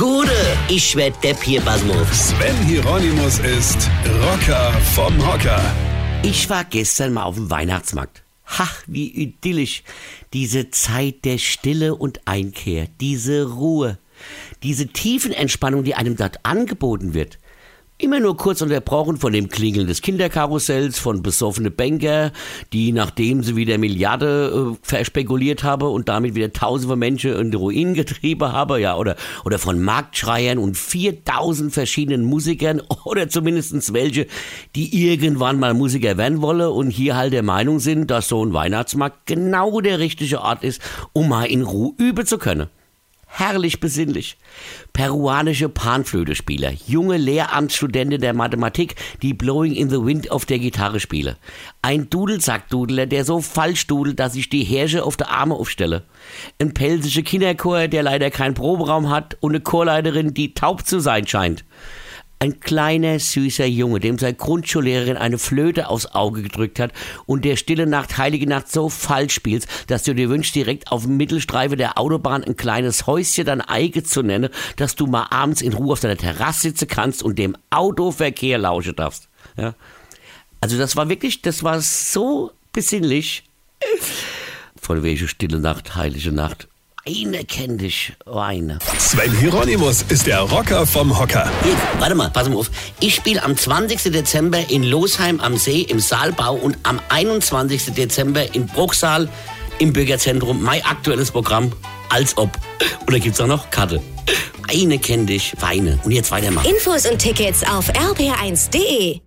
Gude, ich werd Depp hier, Basmus. Sven Hieronymus ist Rocker vom Hocker. Ich war gestern mal auf dem Weihnachtsmarkt. Ach, wie idyllisch. Diese Zeit der Stille und Einkehr, diese Ruhe, diese Tiefenentspannung, die einem dort angeboten wird. Immer nur kurz unterbrochen von dem Klingeln des Kinderkarussells, von besoffene Banker, die nachdem sie wieder Milliarde äh, verspekuliert haben und damit wieder tausende Menschen in Ruinen getrieben haben, ja, oder, oder von Marktschreiern und 4000 verschiedenen Musikern oder zumindestens welche, die irgendwann mal Musiker werden wollen und hier halt der Meinung sind, dass so ein Weihnachtsmarkt genau der richtige Ort ist, um mal in Ruhe üben zu können herrlich besinnlich. Peruanische Panflötespieler, junge Lehramtsstudenten der Mathematik, die Blowing in the Wind auf der Gitarre spielen. Ein Dudelsackdudler, der so falsch dudelt, dass ich die Herrsche auf der Arme aufstelle. Ein pelsischer Kinderchor, der leider keinen Proberaum hat und eine Chorleiterin, die taub zu sein scheint. Ein kleiner, süßer Junge, dem seine Grundschullehrerin eine Flöte aufs Auge gedrückt hat und der Stille Nacht, Heilige Nacht so falsch spielst, dass du dir wünschst, direkt auf dem Mittelstreife der Autobahn ein kleines Häuschen dein Eige zu nennen, dass du mal abends in Ruhe auf deiner Terrasse sitzen kannst und dem Autoverkehr lauschen darfst. Ja? Also das war wirklich, das war so besinnlich. Von welcher Stille Nacht, Heilige Nacht. Eine kennt dich, eine. Sven Hieronymus ist der Rocker vom Hocker. Hier, warte mal, pass mal auf. Ich spiele am 20. Dezember in Losheim am See im Saalbau und am 21. Dezember in Bruchsal im Bürgerzentrum. Mein aktuelles Programm, als ob. Oder gibt's auch noch Karte? Eine kennt dich, Weine. Und jetzt weitermachen. Infos und Tickets auf rb1.de.